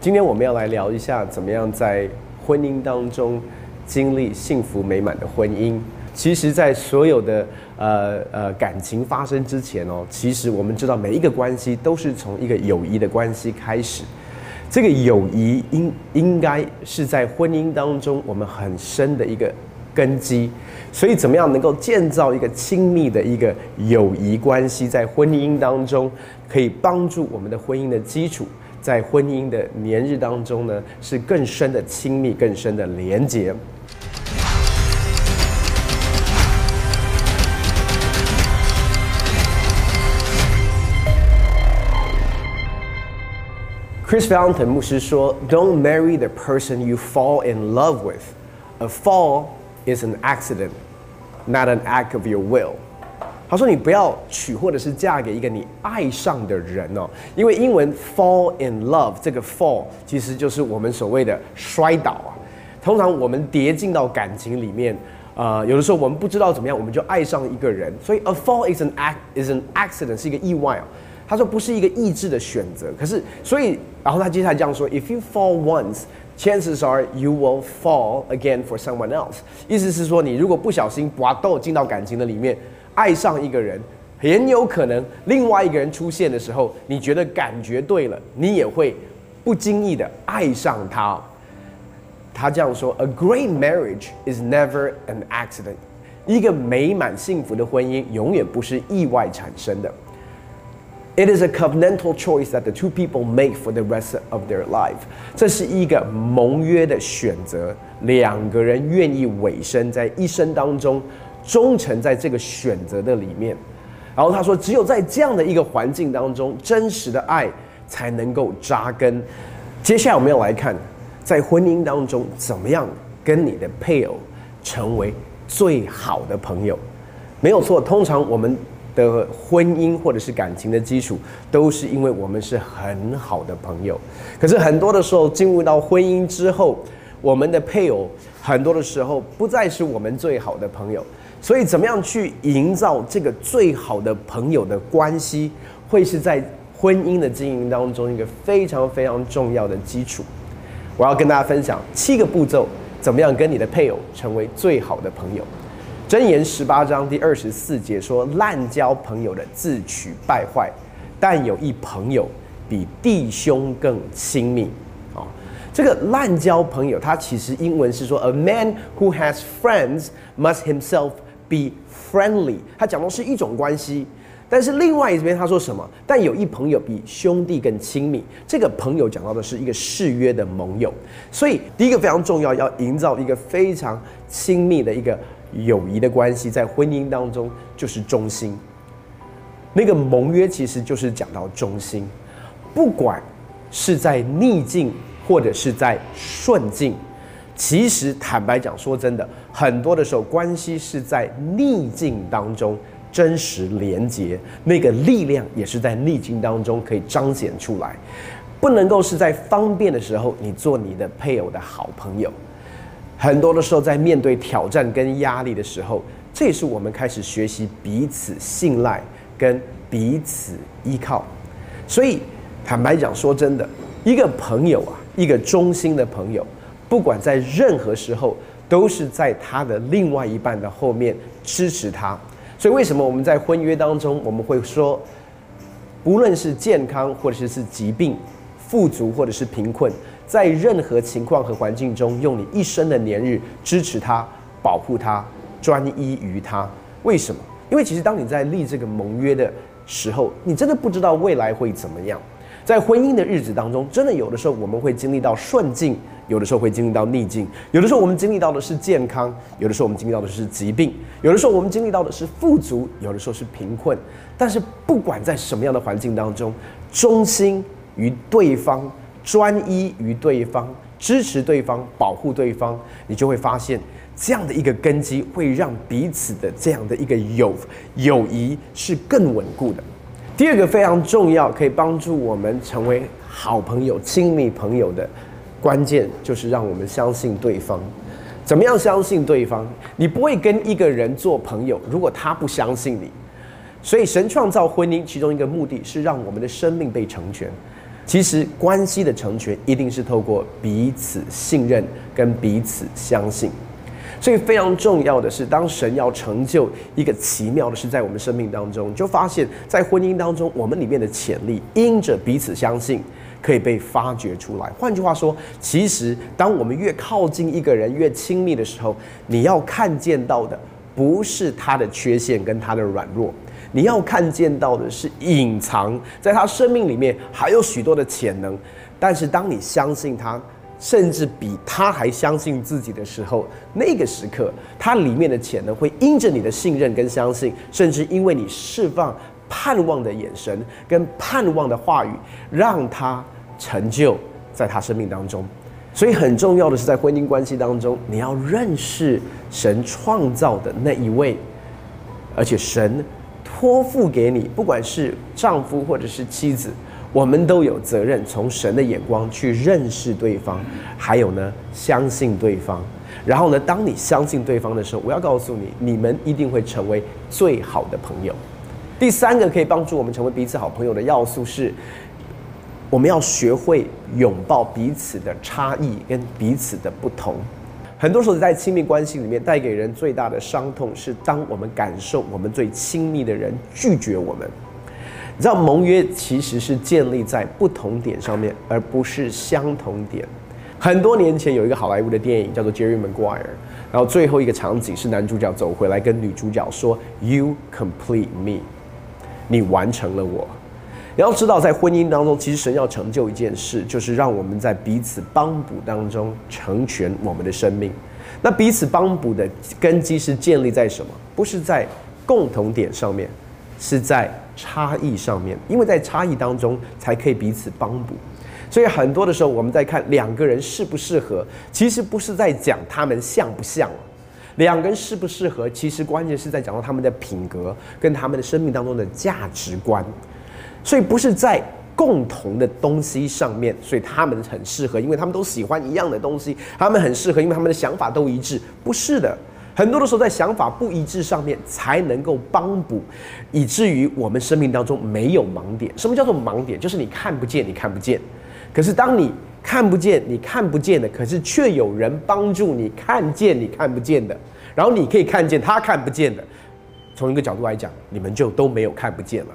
今天我们要来聊一下，怎么样在婚姻当中经历幸福美满的婚姻。其实，在所有的呃呃感情发生之前哦，其实我们知道每一个关系都是从一个友谊的关系开始。这个友谊应应该是在婚姻当中我们很深的一个根基。所以，怎么样能够建造一个亲密的一个友谊关系，在婚姻当中可以帮助我们的婚姻的基础，在婚姻的年日当中呢，是更深的亲密、更深的连结。Chris Fountain 牧师说：“Don't marry the person you fall in love with. A fall is an accident, not an act of your will.” 他说：“你不要娶或者是嫁给一个你爱上的人哦，因为英文 fall in love 这个 fall 其实就是我们所谓的摔倒啊。通常我们跌进到感情里面，呃，有的时候我们不知道怎么样，我们就爱上一个人。所以 a fall is an act is an accident 是一个意外哦。”他说不是一个意志的选择，可是所以，然后他接下来这样说：If you fall once, chances are you will fall again for someone else。意思是说，你如果不小心滑豆进到感情的里面，爱上一个人，很有可能另外一个人出现的时候，你觉得感觉对了，你也会不经意的爱上他。他这样说：A great marriage is never an accident。一个美满幸福的婚姻永远不是意外产生的。It is a covenantal choice that the two people make for the rest of their life。这是一个盟约的选择，两个人愿意委身在一生当中，忠诚在这个选择的里面。然后他说，只有在这样的一个环境当中，真实的爱才能够扎根。接下来我们要来看，在婚姻当中怎么样跟你的配偶成为最好的朋友。没有错，通常我们。的婚姻或者是感情的基础，都是因为我们是很好的朋友。可是很多的时候，进入到婚姻之后，我们的配偶很多的时候不再是我们最好的朋友。所以，怎么样去营造这个最好的朋友的关系，会是在婚姻的经营当中一个非常非常重要的基础。我要跟大家分享七个步骤，怎么样跟你的配偶成为最好的朋友。箴言十八章第二十四节说：“滥交朋友的自取败坏，但有一朋友比弟兄更亲密。”哦，这个滥交朋友，它其实英文是说：“A man who has friends must himself be friendly。”他讲的是一种关系，但是另外一边他说什么？但有一朋友比兄弟更亲密。这个朋友讲到的是一个誓约的盟友。所以第一个非常重要，要营造一个非常亲密的一个。友谊的关系在婚姻当中就是忠心，那个盟约其实就是讲到忠心，不管是在逆境或者是在顺境，其实坦白讲，说真的，很多的时候关系是在逆境当中真实连接，那个力量也是在逆境当中可以彰显出来，不能够是在方便的时候你做你的配偶的好朋友。很多的时候，在面对挑战跟压力的时候，这也是我们开始学习彼此信赖跟彼此依靠。所以，坦白讲，说真的，一个朋友啊，一个忠心的朋友，不管在任何时候，都是在他的另外一半的后面支持他。所以，为什么我们在婚约当中，我们会说，不论是健康或者是是疾病，富足或者是贫困。在任何情况和环境中，用你一生的年日支持他、保护他、专一于他。为什么？因为其实当你在立这个盟约的时候，你真的不知道未来会怎么样。在婚姻的日子当中，真的有的时候我们会经历到顺境，有的时候会经历到逆境，有的时候我们经历到的是健康，有的时候我们经历到的是疾病，有的时候我们经历到的是富足，有的时候是贫困。但是不管在什么样的环境当中，忠心于对方。专一于对方，支持对方，保护对方，你就会发现这样的一个根基，会让彼此的这样的一个友友谊是更稳固的。第二个非常重要，可以帮助我们成为好朋友、亲密朋友的关键，就是让我们相信对方。怎么样相信对方？你不会跟一个人做朋友，如果他不相信你。所以，神创造婚姻，其中一个目的是让我们的生命被成全。其实关系的成全一定是透过彼此信任跟彼此相信。所以非常重要的是，当神要成就一个奇妙的事在我们生命当中，就发现，在婚姻当中，我们里面的潜力，因着彼此相信，可以被发掘出来。换句话说，其实当我们越靠近一个人，越亲密的时候，你要看见到的不是他的缺陷跟他的软弱，你要看见到的是隐藏在他生命里面还有许多的潜能。但是当你相信他。甚至比他还相信自己的时候，那个时刻，他里面的潜能会因着你的信任跟相信，甚至因为你释放盼望的眼神跟盼望的话语，让他成就在他生命当中。所以很重要的是，在婚姻关系当中，你要认识神创造的那一位，而且神托付给你，不管是丈夫或者是妻子。我们都有责任从神的眼光去认识对方，还有呢，相信对方。然后呢，当你相信对方的时候，我要告诉你，你们一定会成为最好的朋友。第三个可以帮助我们成为彼此好朋友的要素是，我们要学会拥抱彼此的差异跟彼此的不同。很多时候在亲密关系里面，带给人最大的伤痛是，当我们感受我们最亲密的人拒绝我们。你知道盟约其实是建立在不同点上面，而不是相同点。很多年前有一个好莱坞的电影叫做《Jerry Maguire》，然后最后一个场景是男主角走回来跟女主角说：“You complete me，你完成了我。”你要知道，在婚姻当中，其实神要成就一件事，就是让我们在彼此帮补当中成全我们的生命。那彼此帮补的根基是建立在什么？不是在共同点上面。是在差异上面，因为在差异当中才可以彼此帮补，所以很多的时候我们在看两个人适不适合，其实不是在讲他们像不像，两个人适不适合，其实关键是在讲到他们的品格跟他们的生命当中的价值观，所以不是在共同的东西上面，所以他们很适合，因为他们都喜欢一样的东西，他们很适合，因为他们的想法都一致，不是的。很多的时候，在想法不一致上面才能够帮补，以至于我们生命当中没有盲点。什么叫做盲点？就是你看不见，你看不见。可是当你看不见，你看不见的，可是却有人帮助你看见你看不见的，然后你可以看见他看不见的。从一个角度来讲，你们就都没有看不见了。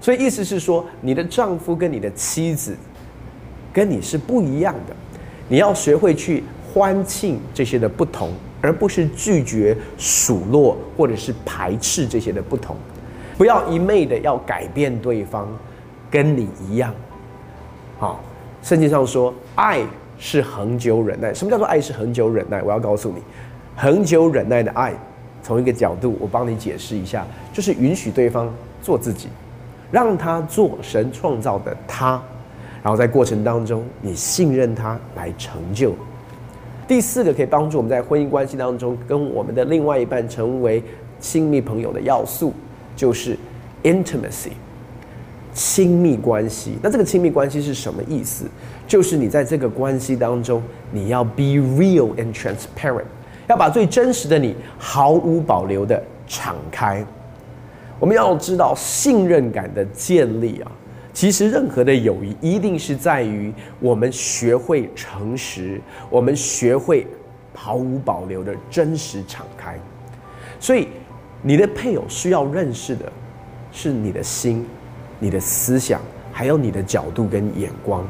所以意思是说，你的丈夫跟你的妻子跟你是不一样的，你要学会去欢庆这些的不同。而不是拒绝、数落或者是排斥这些的不同，不要一昧的要改变对方，跟你一样。好，圣经上说，爱是恒久忍耐。什么叫做爱是恒久忍耐？我要告诉你，恒久忍耐的爱，从一个角度，我帮你解释一下，就是允许对方做自己，让他做神创造的他，然后在过程当中，你信任他来成就。第四个可以帮助我们在婚姻关系当中跟我们的另外一半成为亲密朋友的要素，就是 intimacy，亲密关系。那这个亲密关系是什么意思？就是你在这个关系当中，你要 be real and transparent，要把最真实的你毫无保留的敞开。我们要知道信任感的建立啊。其实，任何的友谊一定是在于我们学会诚实，我们学会毫无保留的真实敞开。所以，你的配偶需要认识的是你的心、你的思想，还有你的角度跟眼光。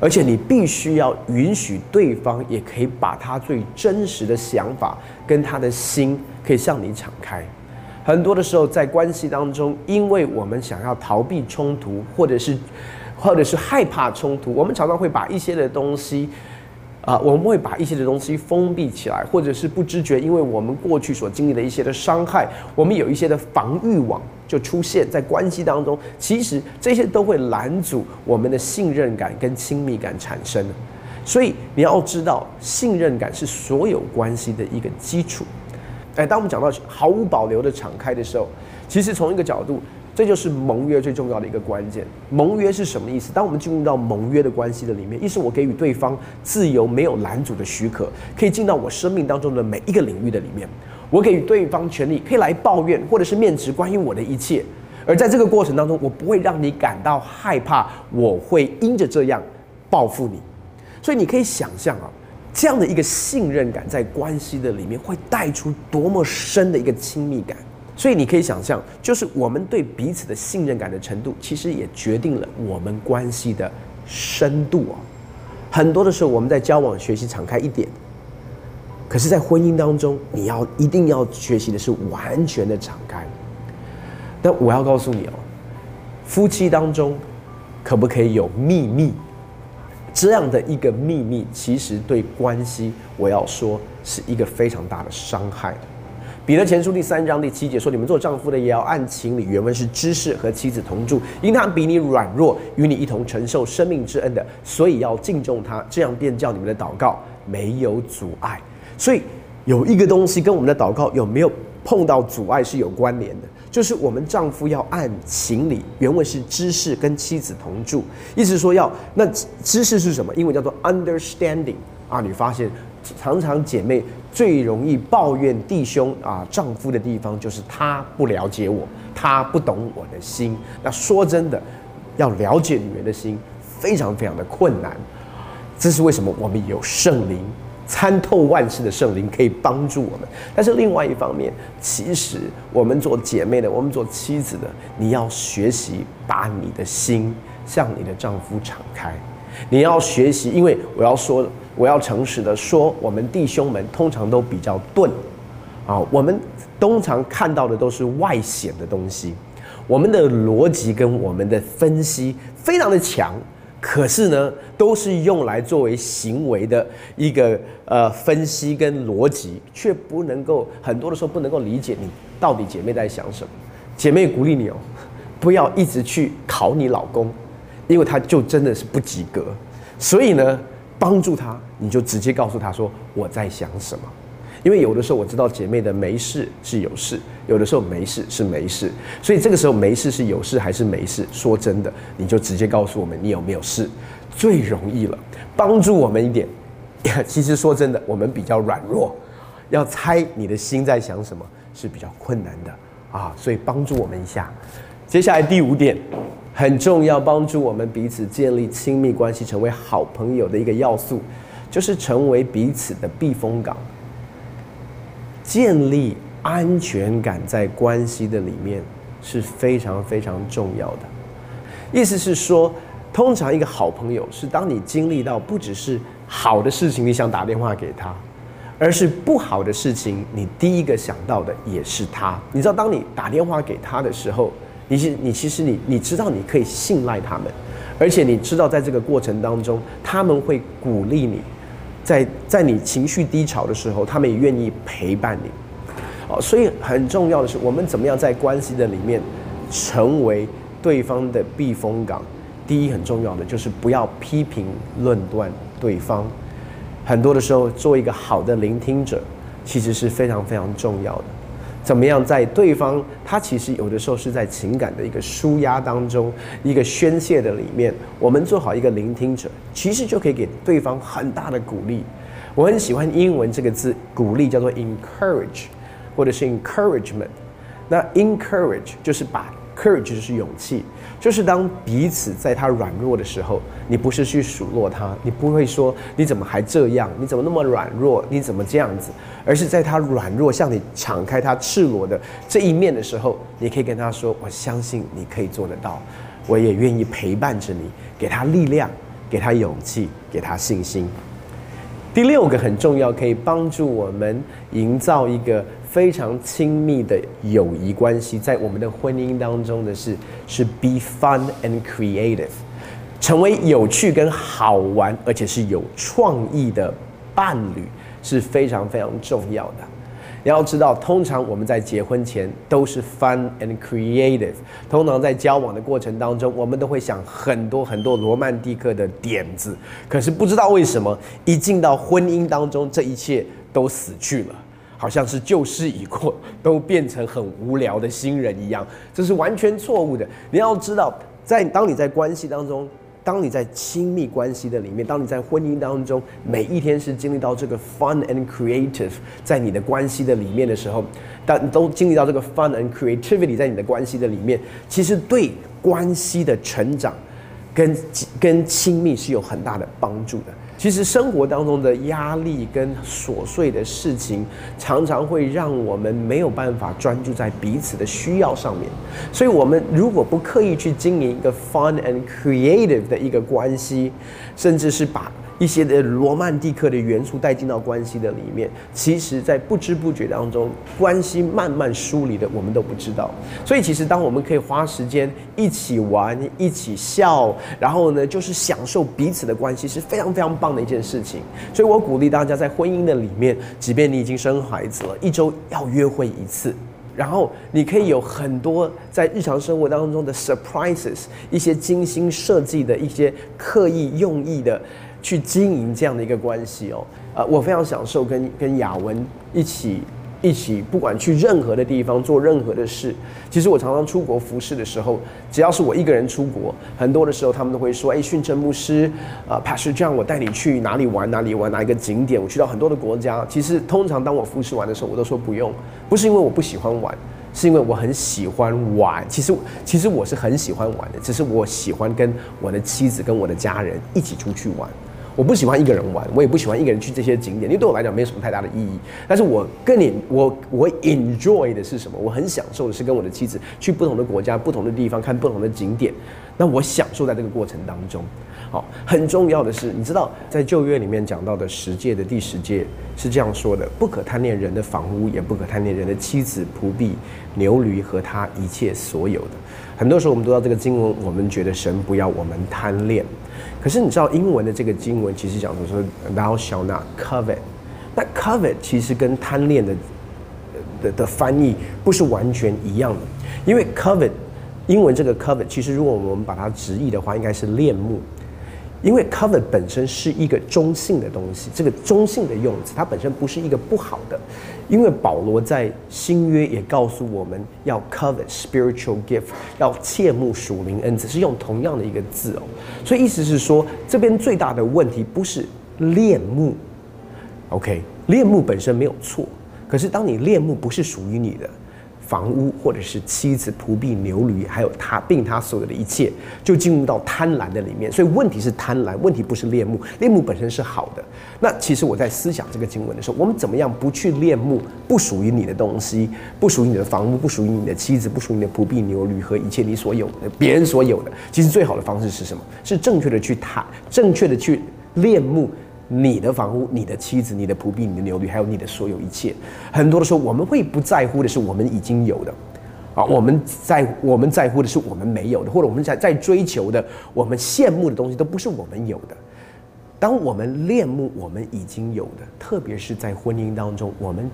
而且，你必须要允许对方也可以把他最真实的想法跟他的心，可以向你敞开。很多的时候，在关系当中，因为我们想要逃避冲突，或者是，或者是害怕冲突，我们常常会把一些的东西，啊，我们会把一些的东西封闭起来，或者是不知觉，因为我们过去所经历的一些的伤害，我们有一些的防御网就出现在关系当中。其实这些都会拦阻我们的信任感跟亲密感产生。所以你要知道，信任感是所有关系的一个基础。哎，当我们讲到毫无保留的敞开的时候，其实从一个角度，这就是盟约最重要的一个关键。盟约是什么意思？当我们进入到盟约的关系的里面，意思我给予对方自由，没有拦阻的许可，可以进到我生命当中的每一个领域的里面。我给予对方权利，可以来抱怨或者是面值关于我的一切。而在这个过程当中，我不会让你感到害怕，我会因着这样报复你。所以你可以想象啊，这样的一个信任感在关系的里面会带出多么深的一个亲密感。所以你可以想象，就是我们对彼此的信任感的程度，其实也决定了我们关系的深度啊。很多的时候，我们在交往学习敞开一点，可是，在婚姻当中，你要一定要学习的是完全的敞开。但我要告诉你哦，夫妻当中可不可以有秘密？这样的一个秘密，其实对关系，我要说是一个非常大的伤害。彼得前书第三章第七节说：“你们做丈夫的也要按情理。”原文是知识和妻子同住，因他比你软弱，与你一同承受生命之恩的，所以要敬重他。这样便叫你们的祷告没有阻碍。所以有一个东西跟我们的祷告有没有碰到阻碍是有关联的，就是我们丈夫要按情理。原文是知识跟妻子同住，意思说要那知识是什么？英文叫做 understanding 啊。你发现常常姐妹。最容易抱怨弟兄啊丈夫的地方，就是他不了解我，他不懂我的心。那说真的，要了解女人的心，非常非常的困难。这是为什么？我们有圣灵参透万事的圣灵可以帮助我们。但是另外一方面，其实我们做姐妹的，我们做妻子的，你要学习把你的心向你的丈夫敞开。你要学习，因为我要说。我要诚实的说，我们弟兄们通常都比较钝，啊，我们通常看到的都是外显的东西，我们的逻辑跟我们的分析非常的强，可是呢，都是用来作为行为的一个呃分析跟逻辑，却不能够很多的时候不能够理解你到底姐妹在想什么。姐妹鼓励你哦，不要一直去考你老公，因为他就真的是不及格，所以呢。帮助他，你就直接告诉他说我在想什么，因为有的时候我知道姐妹的没事是有事，有的时候没事是没事，所以这个时候没事是有事还是没事？说真的，你就直接告诉我们你有没有事，最容易了，帮助我们一点。其实说真的，我们比较软弱，要猜你的心在想什么是比较困难的啊，所以帮助我们一下。接下来第五点。很重要，帮助我们彼此建立亲密关系、成为好朋友的一个要素，就是成为彼此的避风港。建立安全感在关系的里面是非常非常重要的。意思是说，通常一个好朋友是当你经历到不只是好的事情，你想打电话给他，而是不好的事情，你第一个想到的也是他。你知道，当你打电话给他的时候。你是你，其实你你知道你可以信赖他们，而且你知道在这个过程当中，他们会鼓励你，在在你情绪低潮的时候，他们也愿意陪伴你。哦，所以很重要的是，我们怎么样在关系的里面成为对方的避风港？第一，很重要的就是不要批评论断对方。很多的时候，做一个好的聆听者，其实是非常非常重要的。怎么样，在对方他其实有的时候是在情感的一个舒压当中，一个宣泄的里面，我们做好一个聆听者，其实就可以给对方很大的鼓励。我很喜欢英文这个字，鼓励叫做 encourage，或者是 encouragement。那 encourage 就是把。Courage 就是勇气，就是当彼此在他软弱的时候，你不是去数落他，你不会说你怎么还这样，你怎么那么软弱，你怎么这样子，而是在他软弱向你敞开他赤裸的这一面的时候，你可以跟他说：“我相信你可以做得到，我也愿意陪伴着你，给他力量，给他勇气，给他信心。”第六个很重要，可以帮助我们营造一个。非常亲密的友谊关系，在我们的婚姻当中的是是 be fun and creative，成为有趣跟好玩，而且是有创意的伴侣是非常非常重要的。你要知道，通常我们在结婚前都是 fun and creative，通常在交往的过程当中，我们都会想很多很多罗曼蒂克的点子，可是不知道为什么，一进到婚姻当中，这一切都死去了。好像是旧事已过，都变成很无聊的新人一样，这是完全错误的。你要知道，在当你在关系当中当你在亲密关系的里面，当你在婚姻当中，每一天是经历到这个 fun and creative，在你的关系的里面的时候，但都经历到这个 fun and creativity 在你的关系的里面，其实对关系的成长跟跟亲密是有很大的帮助的。其实生活当中的压力跟琐碎的事情，常常会让我们没有办法专注在彼此的需要上面。所以，我们如果不刻意去经营一个 fun and creative 的一个关系，甚至是把一些的罗曼蒂克的元素带进到关系的里面，其实，在不知不觉当中，关系慢慢疏离的，我们都不知道。所以，其实当我们可以花时间一起玩、一起笑，然后呢，就是享受彼此的关系，是非常非常棒的一件事情。所以我鼓励大家，在婚姻的里面，即便你已经生孩子了，一周要约会一次。然后你可以有很多在日常生活当中的 surprises，一些精心设计的一些刻意用意的去经营这样的一个关系哦。呃，我非常享受跟跟雅文一起。一起，不管去任何的地方做任何的事。其实我常常出国服侍的时候，只要是我一个人出国，很多的时候他们都会说：“哎，训成牧师，啊，Pastor 这样，我带你去哪里玩？哪里玩？哪一个景点？我去到很多的国家。”其实通常当我服侍完的时候，我都说不用，不是因为我不喜欢玩，是因为我很喜欢玩。其实，其实我是很喜欢玩的，只是我喜欢跟我的妻子跟我的家人一起出去玩。我不喜欢一个人玩，我也不喜欢一个人去这些景点，因为对我来讲没有什么太大的意义。但是我跟你，我我 enjoy 的是什么？我很享受的是跟我的妻子去不同的国家、不同的地方看不同的景点。那我享受在这个过程当中。好，很重要的是，你知道在旧约里面讲到的十诫的第十诫是这样说的：不可贪恋人的房屋，也不可贪恋人的妻子、仆婢、牛驴和他一切所有的。很多时候我们读到这个经文，我们觉得神不要我们贪恋。可是你知道英文的这个经文其实讲的是，Thou shall not covet。那 covet 其实跟贪恋的的的翻译不是完全一样的，因为 covet 英文这个 covet 其实如果我们把它直译的话，应该是恋慕。因为 covet 本身是一个中性的东西，这个中性的用词，它本身不是一个不好的。因为保罗在新约也告诉我们要 covet spiritual gift，要切慕属灵恩赐，是用同样的一个字哦。所以意思是说，这边最大的问题不是恋慕，OK，恋慕本身没有错，可是当你恋慕不是属于你的。房屋，或者是妻子、仆婢、牛驴，还有他并他所有的一切，就进入到贪婪的里面。所以问题是贪婪，问题不是恋慕。恋慕本身是好的。那其实我在思想这个经文的时候，我们怎么样不去恋慕不属于你的东西，不属于你的房屋，不属于你的妻子，不属于你的仆婢、牛驴和一切你所有的、别人所有的？其实最好的方式是什么？是正确的去谈，正确的去恋慕。你的房屋、你的妻子、你的仆婢、你的牛驴，还有你的所有一切，很多的时候我们会不在乎的是我们已经有的，啊，我们在我们在乎的是我们没有的，或者我们在在追求的、我们羡慕的东西都不是我们有的。当我们恋慕我们已经有的，特别是在婚姻当中，我们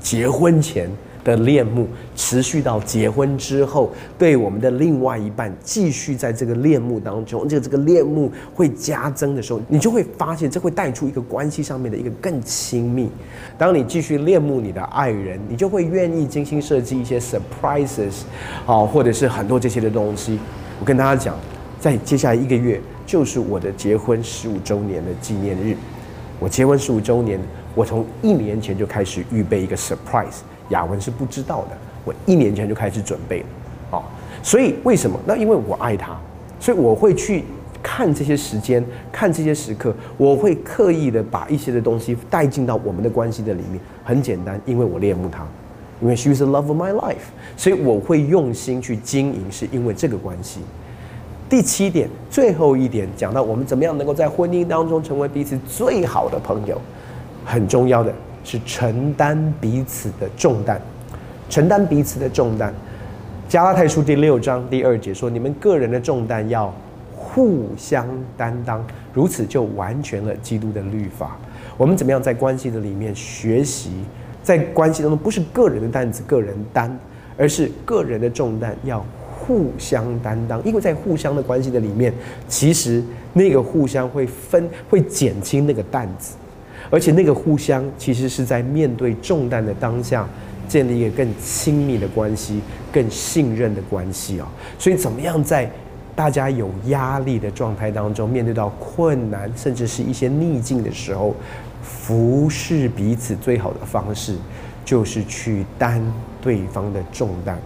结婚前。的恋慕持续到结婚之后，对我们的另外一半继续在这个恋慕当中，这个这个恋慕会加增的时候，你就会发现这会带出一个关系上面的一个更亲密。当你继续恋慕你的爱人，你就会愿意精心设计一些 surprises，啊，或者是很多这些的东西。我跟大家讲，在接下来一个月就是我的结婚十五周年的纪念日。我结婚十五周年，我从一年前就开始预备一个 surprise。雅文是不知道的，我一年前就开始准备了，啊，所以为什么？那因为我爱他，所以我会去看这些时间，看这些时刻，我会刻意的把一些的东西带进到我们的关系的里面。很简单，因为我恋慕他，因为 she's the love of my life，所以我会用心去经营，是因为这个关系。第七点，最后一点讲到我们怎么样能够在婚姻当中成为彼此最好的朋友，很重要的。是承担彼此的重担，承担彼此的重担。加拉太书第六章第二节说：“你们个人的重担要互相担当，如此就完全了基督的律法。”我们怎么样在关系的里面学习？在关系当中，不是个人的担子个人担，而是个人的重担要互相担当。因为在互相的关系的里面，其实那个互相会分，会减轻那个担子。而且那个互相其实是在面对重担的当下，建立一个更亲密的关系、更信任的关系啊。所以怎么样在大家有压力的状态当中，面对到困难，甚至是一些逆境的时候，服侍彼此最好的方式，就是去担对方的重担，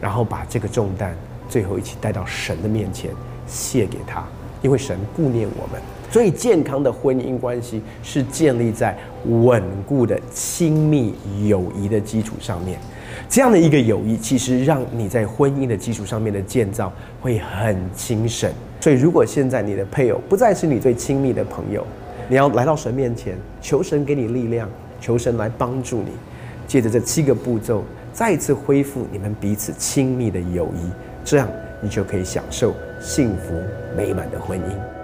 然后把这个重担最后一起带到神的面前，卸给他，因为神顾念我们。所以，健康的婚姻关系是建立在稳固的亲密友谊的基础上面。这样的一个友谊，其实让你在婚姻的基础上面的建造会很精神。所以，如果现在你的配偶不再是你最亲密的朋友，你要来到神面前，求神给你力量，求神来帮助你，借着这七个步骤，再次恢复你们彼此亲密的友谊，这样你就可以享受幸福美满的婚姻。